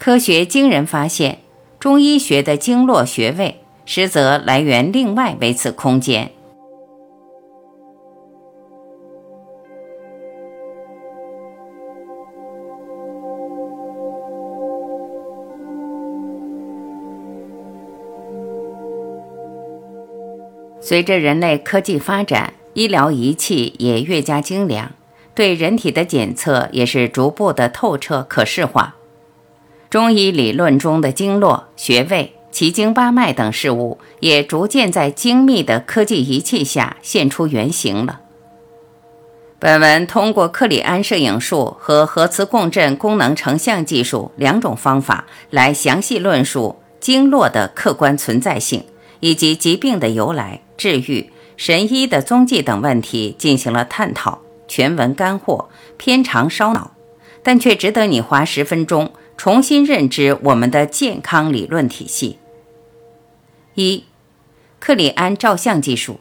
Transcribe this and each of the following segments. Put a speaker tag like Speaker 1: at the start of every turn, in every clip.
Speaker 1: 科学惊人发现，中医学的经络穴位，实则来源另外维次空间。随着人类科技发展，医疗仪器也越加精良，对人体的检测也是逐步的透彻可视化。中医理论中的经络、穴位、奇经八脉等事物，也逐渐在精密的科技仪器下现出原形了。本文通过克里安摄影术和核磁共振功能成像技术两种方法，来详细论述经络的客观存在性。以及疾病的由来、治愈、神医的踪迹等问题进行了探讨，全文干货，偏长烧脑，但却值得你花十分钟重新认知我们的健康理论体系。一，克里安照相技术，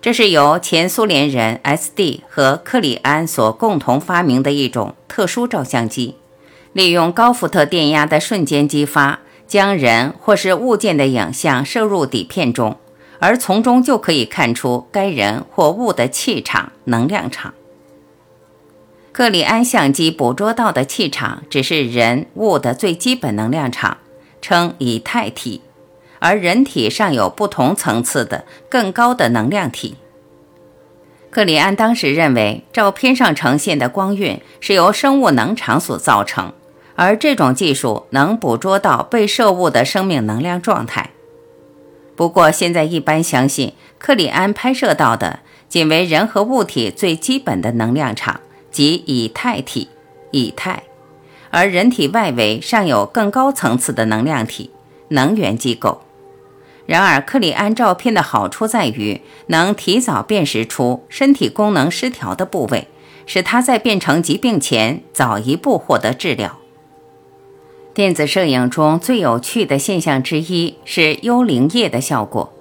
Speaker 1: 这是由前苏联人 S.D. 和克里安所共同发明的一种特殊照相机，利用高伏特电压的瞬间激发。将人或是物件的影像摄入底片中，而从中就可以看出该人或物的气场、能量场。克里安相机捕捉到的气场只是人物的最基本能量场，称以太体，而人体尚有不同层次的更高的能量体。克里安当时认为，照片上呈现的光晕是由生物能场所造成。而这种技术能捕捉到被摄物的生命能量状态。不过，现在一般相信克里安拍摄到的仅为人和物体最基本的能量场，即以太体、以太，而人体外围尚有更高层次的能量体、能源机构。然而，克里安照片的好处在于能提早辨识出身体功能失调的部位，使它在变成疾病前早一步获得治疗。电子摄影中最有趣的现象之一是幽灵液的效果。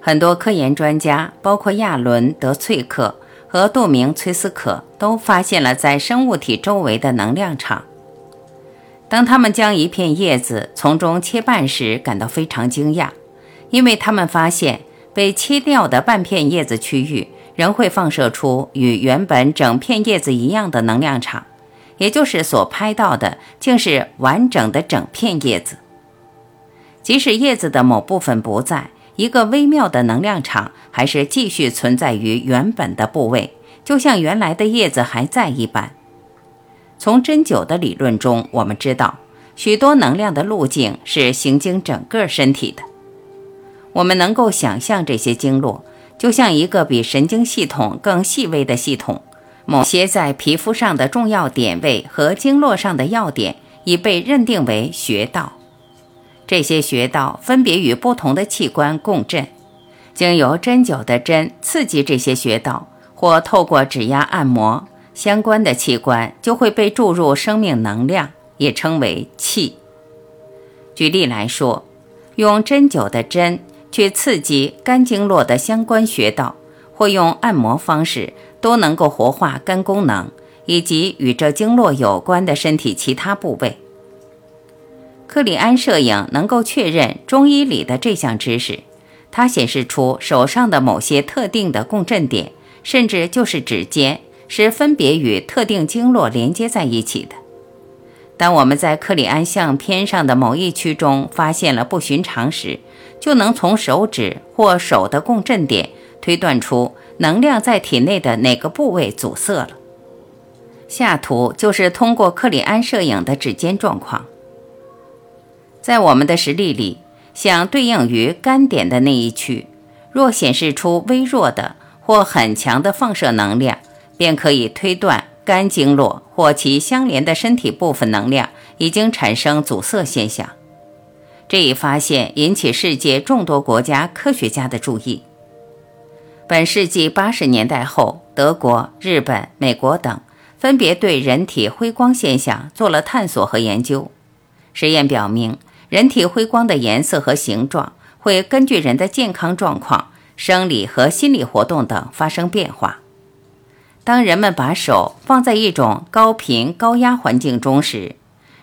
Speaker 1: 很多科研专家，包括亚伦·德翠克和杜明·崔斯可，都发现了在生物体周围的能量场。当他们将一片叶子从中切半时，感到非常惊讶，因为他们发现被切掉的半片叶子区域仍会放射出与原本整片叶子一样的能量场。也就是所拍到的，竟是完整的整片叶子。即使叶子的某部分不在，一个微妙的能量场还是继续存在于原本的部位，就像原来的叶子还在一般。从针灸的理论中，我们知道许多能量的路径是行经整个身体的。我们能够想象这些经络，就像一个比神经系统更细微的系统。某些在皮肤上的重要点位和经络上的要点已被认定为穴道，这些穴道分别与不同的器官共振，经由针灸的针刺激这些穴道，或透过指压按摩，相关的器官就会被注入生命能量，也称为气。举例来说，用针灸的针去刺激肝经络的相关穴道，或用按摩方式。都能够活化肝功能以及与这经络有关的身体其他部位。克里安摄影能够确认中医里的这项知识，它显示出手上的某些特定的共振点，甚至就是指尖，是分别与特定经络连接在一起的。当我们在克里安相片上的某一区中发现了不寻常时，就能从手指或手的共振点推断出。能量在体内的哪个部位阻塞了？下图就是通过克里安摄影的指尖状况。在我们的实例里，相对应于肝点的那一区，若显示出微弱的或很强的放射能量，便可以推断肝经络或其相连的身体部分能量已经产生阻塞现象。这一发现引起世界众多国家科学家的注意。本世纪八十年代后，德国、日本、美国等分别对人体辉光现象做了探索和研究。实验表明，人体辉光的颜色和形状会根据人的健康状况、生理和心理活动等发生变化。当人们把手放在一种高频高压环境中时，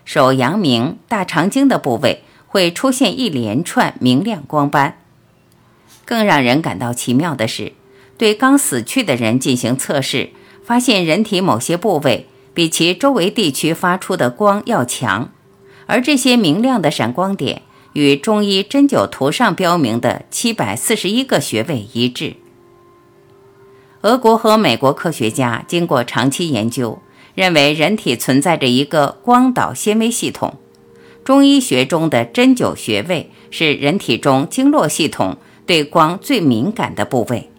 Speaker 1: 手阳明、大肠经的部位会出现一连串明亮光斑。更让人感到奇妙的是，对刚死去的人进行测试，发现人体某些部位比其周围地区发出的光要强，而这些明亮的闪光点与中医针灸图上标明的七百四十一个穴位一致。俄国和美国科学家经过长期研究。认为人体存在着一个光导纤维系统，中医学中的针灸穴位是人体中经络系统对光最敏感的部位。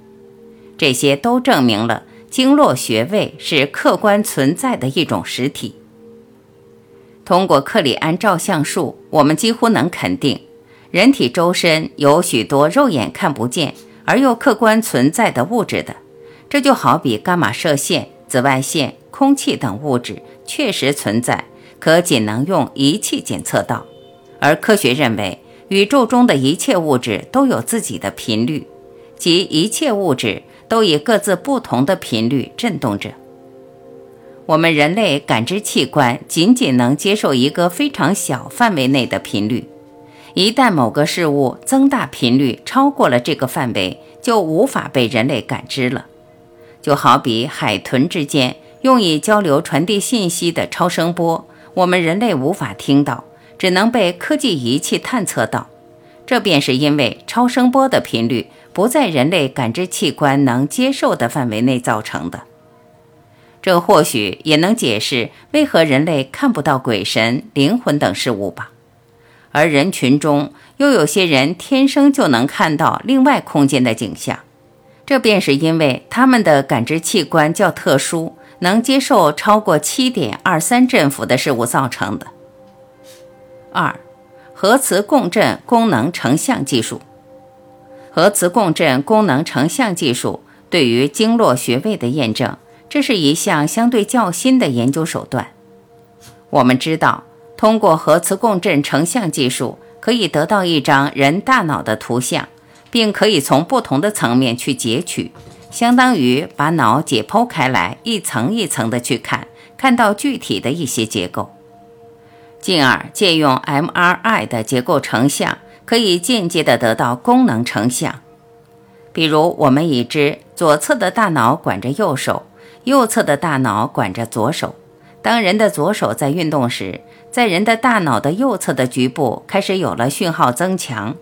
Speaker 1: 这些都证明了经络穴位是客观存在的一种实体。通过克里安照相术，我们几乎能肯定，人体周身有许多肉眼看不见而又客观存在的物质的。这就好比伽马射线、紫外线。空气等物质确实存在，可仅能用仪器检测到。而科学认为，宇宙中的一切物质都有自己的频率，即一切物质都以各自不同的频率振动着。我们人类感知器官仅仅能接受一个非常小范围内的频率，一旦某个事物增大频率超过了这个范围，就无法被人类感知了。就好比海豚之间。用以交流、传递信息的超声波，我们人类无法听到，只能被科技仪器探测到。这便是因为超声波的频率不在人类感知器官能接受的范围内造成的。这或许也能解释为何人类看不到鬼神、灵魂等事物吧。而人群中又有些人天生就能看到另外空间的景象，这便是因为他们的感知器官较特殊。能接受超过七点二三振幅的事物造成的。二，核磁共振功能成像技术。核磁共振功能成像技术对于经络穴位的验证，这是一项相对较新的研究手段。我们知道，通过核磁共振成像技术，可以得到一张人大脑的图像，并可以从不同的层面去截取。相当于把脑解剖开来，一层一层的去看，看到具体的一些结构，进而借用 MRI 的结构成像，可以间接的得到功能成像。比如，我们已知左侧的大脑管着右手，右侧的大脑管着左手。当人的左手在运动时，在人的大脑的右侧的局部开始有了讯号增强。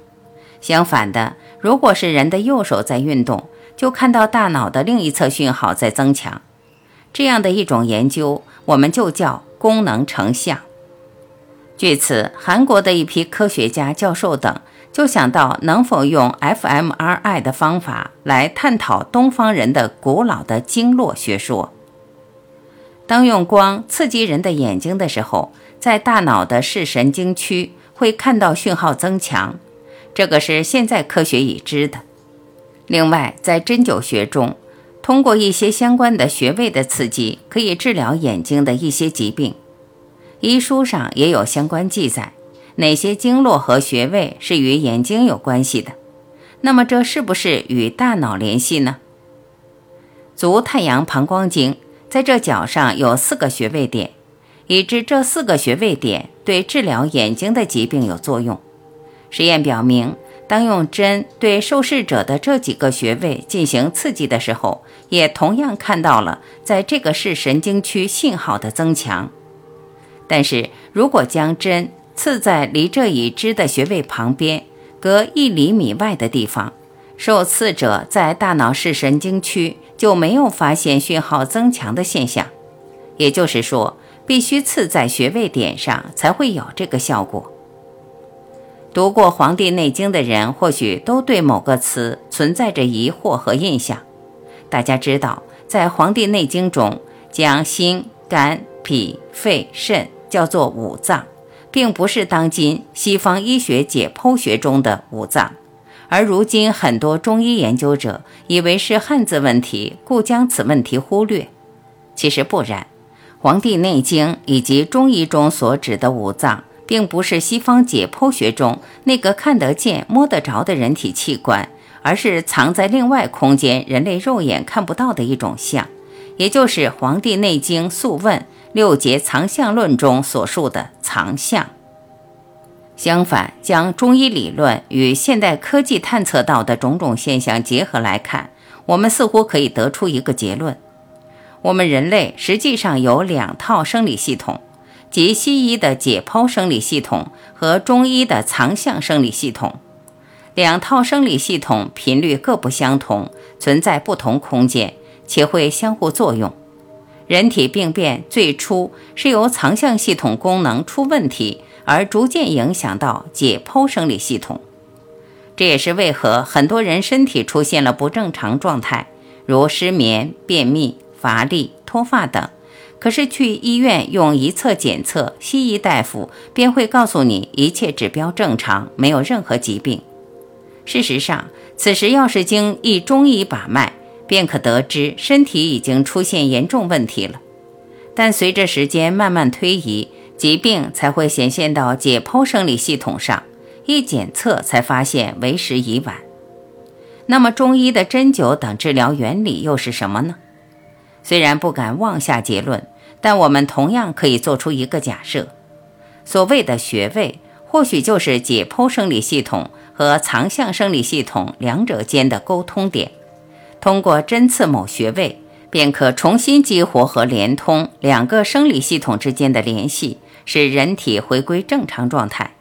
Speaker 1: 相反的，如果是人的右手在运动，就看到大脑的另一侧讯号在增强，这样的一种研究，我们就叫功能成像。据此，韩国的一批科学家、教授等就想到能否用 fMRI 的方法来探讨东方人的古老的经络学说。当用光刺激人的眼睛的时候，在大脑的视神经区会看到讯号增强，这个是现在科学已知的。另外，在针灸学中，通过一些相关的穴位的刺激，可以治疗眼睛的一些疾病。医书上也有相关记载，哪些经络和穴位是与眼睛有关系的？那么，这是不是与大脑联系呢？足太阳膀胱经在这脚上有四个穴位点，已知这四个穴位点对治疗眼睛的疾病有作用。实验表明。当用针对受试者的这几个穴位进行刺激的时候，也同样看到了在这个视神经区信号的增强。但是如果将针刺在离这已知的穴位旁边，隔一厘米外的地方，受刺者在大脑视神经区就没有发现讯号增强的现象。也就是说，必须刺在穴位点上才会有这个效果。读过《黄帝内经》的人，或许都对某个词存在着疑惑和印象。大家知道，在《黄帝内经》中，将心、肝、脾、肺、肾叫做五脏，并不是当今西方医学解剖学中的五脏。而如今，很多中医研究者以为是汉字问题，故将此问题忽略。其实不然，《黄帝内经》以及中医中所指的五脏。并不是西方解剖学中那个看得见、摸得着的人体器官，而是藏在另外空间、人类肉眼看不到的一种象，也就是《黄帝内经·素问·六节藏象论中所述的藏象。相反，将中医理论与现代科技探测到的种种现象结合来看，我们似乎可以得出一个结论：我们人类实际上有两套生理系统，即西医的解剖生理系统和中医的藏象生理系统。两套生理系统频率各不相同，存在不同空间，且会相互作用。人体病变最初是由藏象系统功能出问题。而逐渐影响到解剖生理系统，这也是为何很多人身体出现了不正常状态，如失眠、便秘、乏力、脱发等。可是去医院用一测检测，西医大夫便会告诉你一切指标正常，没有任何疾病。事实上，此时要是经一中医把脉，便可得知身体已经出现严重问题了。但随着时间慢慢推移，疾病才会显现到解剖生理系统上，一检测才发现为时已晚。那么，中医的针灸等治疗原理又是什么呢？虽然不敢妄下结论，但我们同样可以做出一个假设：所谓的穴位，或许就是解剖生理系统和藏象生理系统两者间的沟通点。通过针刺某穴位，便可重新激活和连通两个生理系统之间的联系。使人体回归正常状态。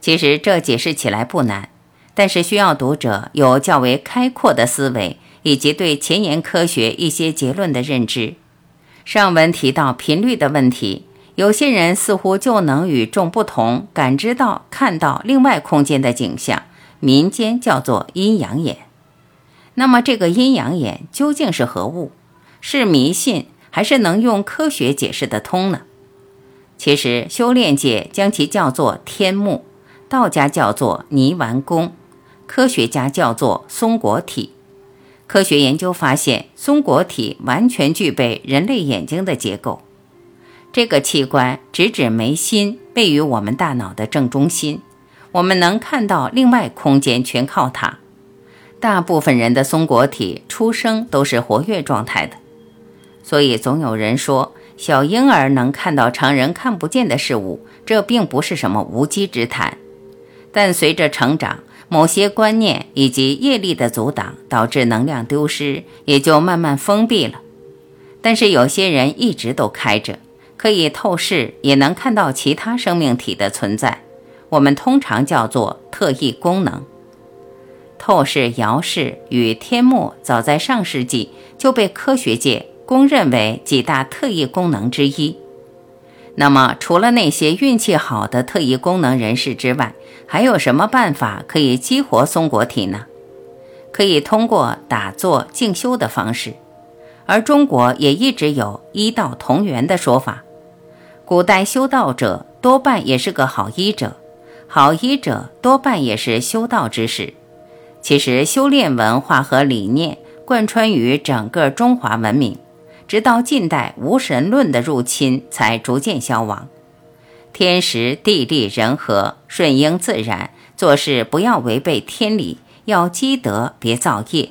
Speaker 1: 其实这解释起来不难，但是需要读者有较为开阔的思维，以及对前沿科学一些结论的认知。上文提到频率的问题，有些人似乎就能与众不同，感知到、看到另外空间的景象，民间叫做阴阳眼。那么这个阴阳眼究竟是何物？是迷信，还是能用科学解释得通呢？其实，修炼界将其叫做天目，道家叫做泥丸宫，科学家叫做松果体。科学研究发现，松果体完全具备人类眼睛的结构。这个器官直指眉心，位于我们大脑的正中心。我们能看到另外空间，全靠它。大部分人的松果体出生都是活跃状态的，所以总有人说。小婴儿能看到常人看不见的事物，这并不是什么无稽之谈。但随着成长，某些观念以及业力的阻挡，导致能量丢失，也就慢慢封闭了。但是有些人一直都开着，可以透视，也能看到其他生命体的存在。我们通常叫做特异功能。透视、遥视与天目，早在上世纪就被科学界。公认为几大特异功能之一。那么，除了那些运气好的特异功能人士之外，还有什么办法可以激活松果体呢？可以通过打坐静修的方式。而中国也一直有医道同源的说法。古代修道者多半也是个好医者，好医者多半也是修道之士。其实，修炼文化和理念贯穿于整个中华文明。直到近代无神论的入侵，才逐渐消亡。天时地利人和，顺应自然，做事不要违背天理，要积德别造业。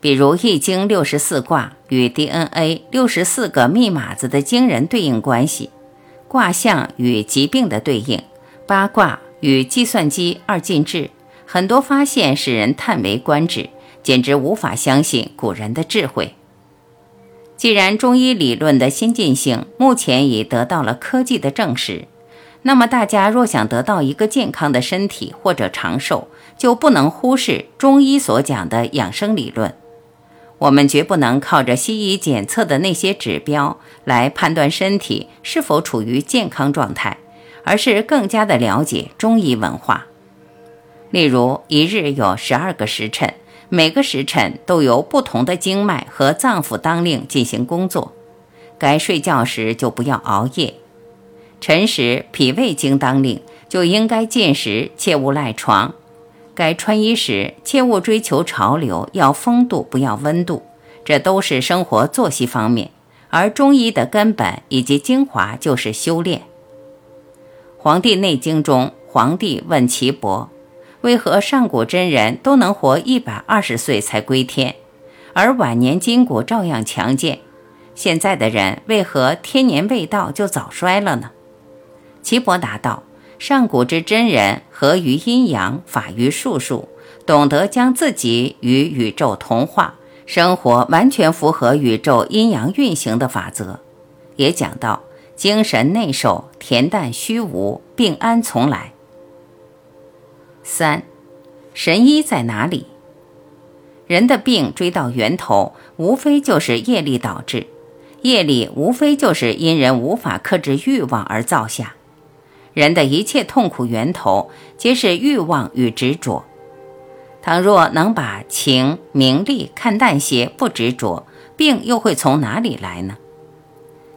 Speaker 1: 比如《易经》六十四卦与 DNA 六十四个密码子的惊人对应关系，卦象与疾病的对应，八卦与计算机二进制，很多发现使人叹为观止，简直无法相信古人的智慧。既然中医理论的先进性目前已得到了科技的证实，那么大家若想得到一个健康的身体或者长寿，就不能忽视中医所讲的养生理论。我们绝不能靠着西医检测的那些指标来判断身体是否处于健康状态，而是更加的了解中医文化。例如，一日有十二个时辰。每个时辰都由不同的经脉和脏腑当令进行工作。该睡觉时就不要熬夜。辰时脾胃经当令，就应该进食，切勿赖床。该穿衣时切勿追求潮流，要风度不要温度。这都是生活作息方面。而中医的根本以及精华就是修炼。《黄帝内经》中，黄帝问岐伯。为何上古真人都能活一百二十岁才归天，而晚年筋骨照样强健？现在的人为何天年未到就早衰了呢？岐伯答道：上古之真人合于阴阳，法于术数，懂得将自己与宇宙同化，生活完全符合宇宙阴阳运行的法则。也讲到精神内守，恬淡虚无，病安从来。三，神医在哪里？人的病追到源头，无非就是业力导致，业力无非就是因人无法克制欲望而造下。人的一切痛苦源头，皆是欲望与执着。倘若能把情名利看淡些，不执着，病又会从哪里来呢？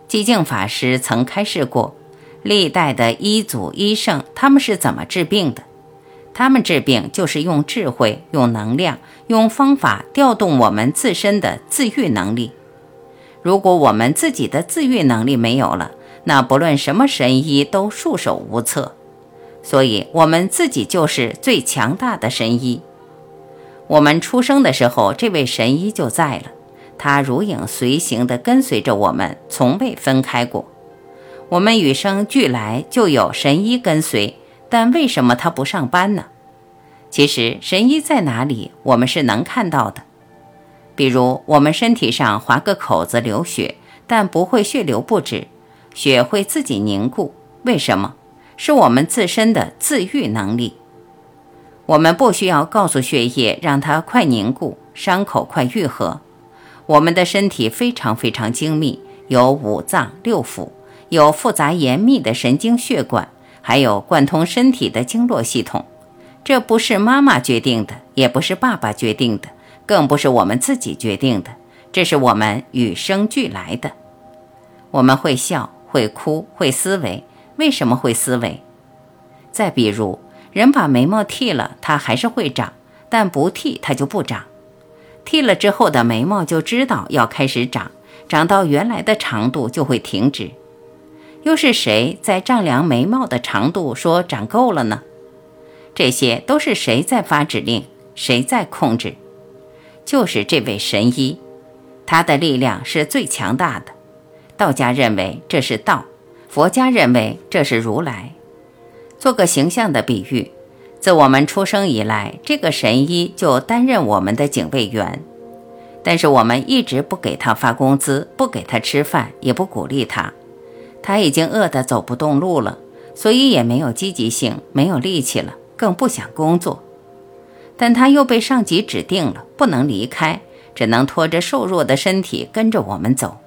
Speaker 1: 寂静法师曾开示过，历代的医祖医圣，他们是怎么治病的？他们治病就是用智慧、用能量、用方法调动我们自身的自愈能力。如果我们自己的自愈能力没有了，那不论什么神医都束手无策。所以，我们自己就是最强大的神医。我们出生的时候，这位神医就在了，他如影随形地跟随着我们，从未分开过。我们与生俱来就有神医跟随。但为什么他不上班呢？其实神医在哪里，我们是能看到的。比如我们身体上划个口子流血，但不会血流不止，血会自己凝固。为什么？是我们自身的自愈能力。我们不需要告诉血液让它快凝固，伤口快愈合。我们的身体非常非常精密，有五脏六腑，有复杂严密的神经血管。还有贯通身体的经络系统，这不是妈妈决定的，也不是爸爸决定的，更不是我们自己决定的，这是我们与生俱来的。我们会笑，会哭，会思维。为什么会思维？再比如，人把眉毛剃了，它还是会长；但不剃，它就不长。剃了之后的眉毛就知道要开始长，长到原来的长度就会停止。又是谁在丈量眉毛的长度，说长够了呢？这些都是谁在发指令，谁在控制？就是这位神医，他的力量是最强大的。道家认为这是道，佛家认为这是如来。做个形象的比喻，自我们出生以来，这个神医就担任我们的警卫员，但是我们一直不给他发工资，不给他吃饭，也不鼓励他。他已经饿得走不动路了，所以也没有积极性，没有力气了，更不想工作。但他又被上级指定了，不能离开，只能拖着瘦弱的身体跟着我们走。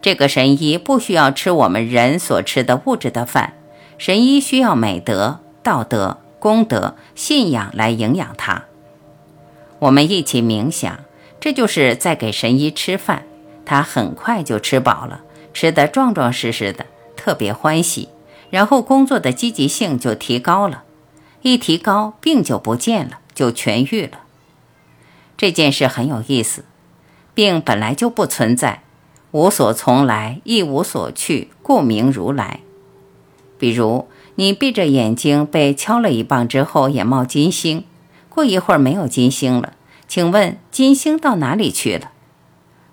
Speaker 1: 这个神医不需要吃我们人所吃的物质的饭，神医需要美德、道德、功德、信仰来营养他。我们一起冥想，这就是在给神医吃饭，他很快就吃饱了。吃得壮壮实实的，特别欢喜，然后工作的积极性就提高了，一提高，病就不见了，就痊愈了。这件事很有意思，病本来就不存在，无所从来，亦无所去，故名如来。比如你闭着眼睛被敲了一棒之后，眼冒金星，过一会儿没有金星了，请问金星到哪里去了？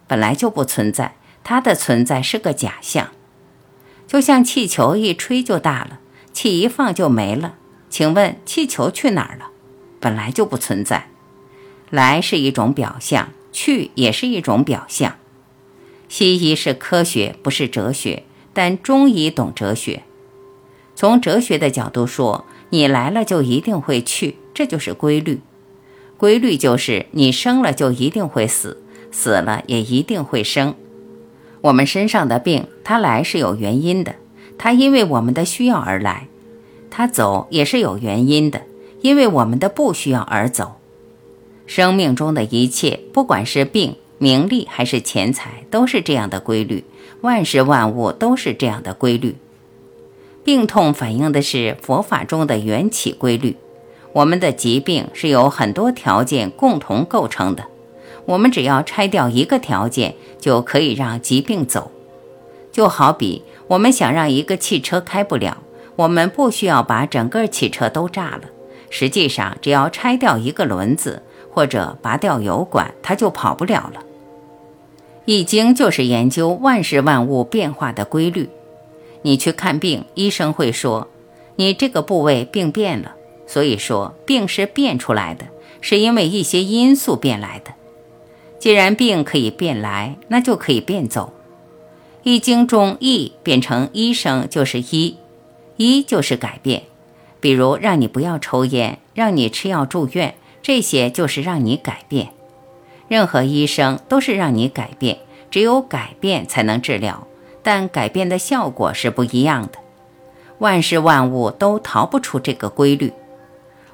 Speaker 1: 本来就不存在。它的存在是个假象，就像气球一吹就大了，气一放就没了。请问气球去哪儿了？本来就不存在。来是一种表象，去也是一种表象。西医是科学，不是哲学，但中医懂哲学。从哲学的角度说，你来了就一定会去，这就是规律。规律就是你生了就一定会死，死了也一定会生。我们身上的病，它来是有原因的，它因为我们的需要而来；它走也是有原因的，因为我们的不需要而走。生命中的一切，不管是病、名利还是钱财，都是这样的规律。万事万物都是这样的规律。病痛反映的是佛法中的缘起规律。我们的疾病是由很多条件共同构成的。我们只要拆掉一个条件，就可以让疾病走。就好比我们想让一个汽车开不了，我们不需要把整个汽车都炸了。实际上，只要拆掉一个轮子或者拔掉油管，它就跑不了了。易经就是研究万事万物变化的规律。你去看病，医生会说，你这个部位病变了，所以说病是变出来的，是因为一些因素变来的。既然病可以变来，那就可以变走。易经中易变成医生就是医，医就是改变。比如让你不要抽烟，让你吃药住院，这些就是让你改变。任何医生都是让你改变。只有改变才能治疗，但改变的效果是不一样的。万事万物都逃不出这个规律。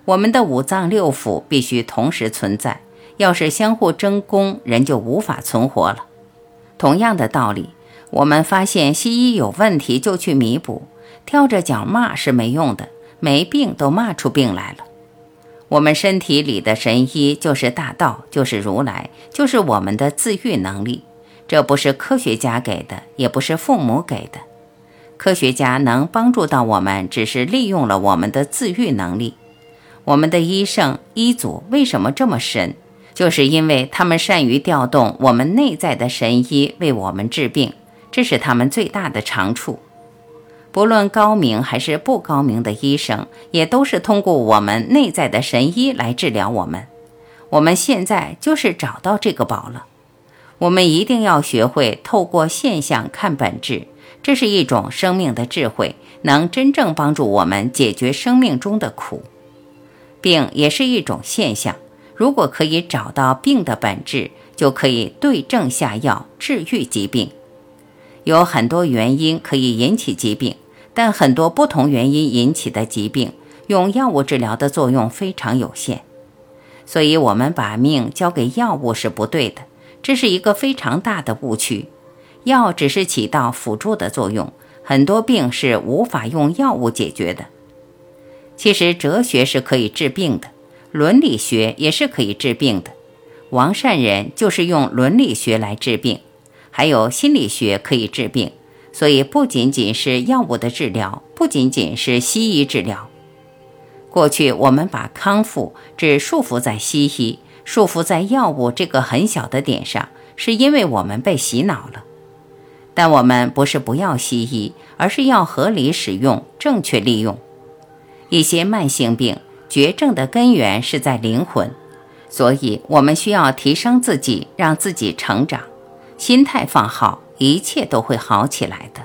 Speaker 1: 我们的五脏六腑必须同时存在，要是相互争功，人就无法存活了。同样的道理，我们发现西医有问题就去弥补，跳着脚骂是没用的，没病都骂出病来了。我们身体里的神医就是大道，就是如来，就是我们的自愈能力。这不是科学家给的，也不是父母给的。科学家能帮助到我们，只是利用了我们的自愈能力。我们的医生、医祖为什么这么神？就是因为他们善于调动我们内在的神医为我们治病，这是他们最大的长处。不论高明还是不高明的医生，也都是通过我们内在的神医来治疗我们。我们现在就是找到这个宝了。我们一定要学会透过现象看本质，这是一种生命的智慧，能真正帮助我们解决生命中的苦。病也是一种现象，如果可以找到病的本质，就可以对症下药治愈疾病。有很多原因可以引起疾病，但很多不同原因引起的疾病，用药物治疗的作用非常有限。所以，我们把命交给药物是不对的。这是一个非常大的误区，药只是起到辅助的作用，很多病是无法用药物解决的。其实哲学是可以治病的，伦理学也是可以治病的。王善人就是用伦理学来治病，还有心理学可以治病，所以不仅仅是药物的治疗，不仅仅是西医治疗。过去我们把康复只束缚在西医。束缚在药物这个很小的点上，是因为我们被洗脑了。但我们不是不要西医，而是要合理使用、正确利用。一些慢性病绝症的根源是在灵魂，所以我们需要提升自己，让自己成长，心态放好，一切都会好起来的。